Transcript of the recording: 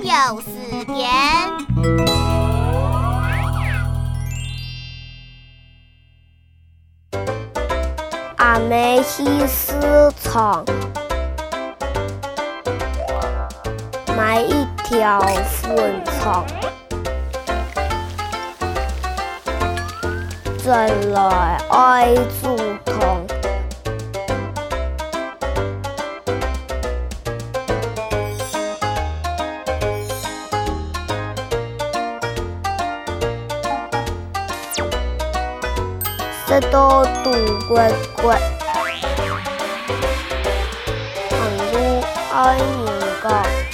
有时间，阿妹去市场。买一条粉肠，再来爱做。这都赌乖乖，很多爱你个。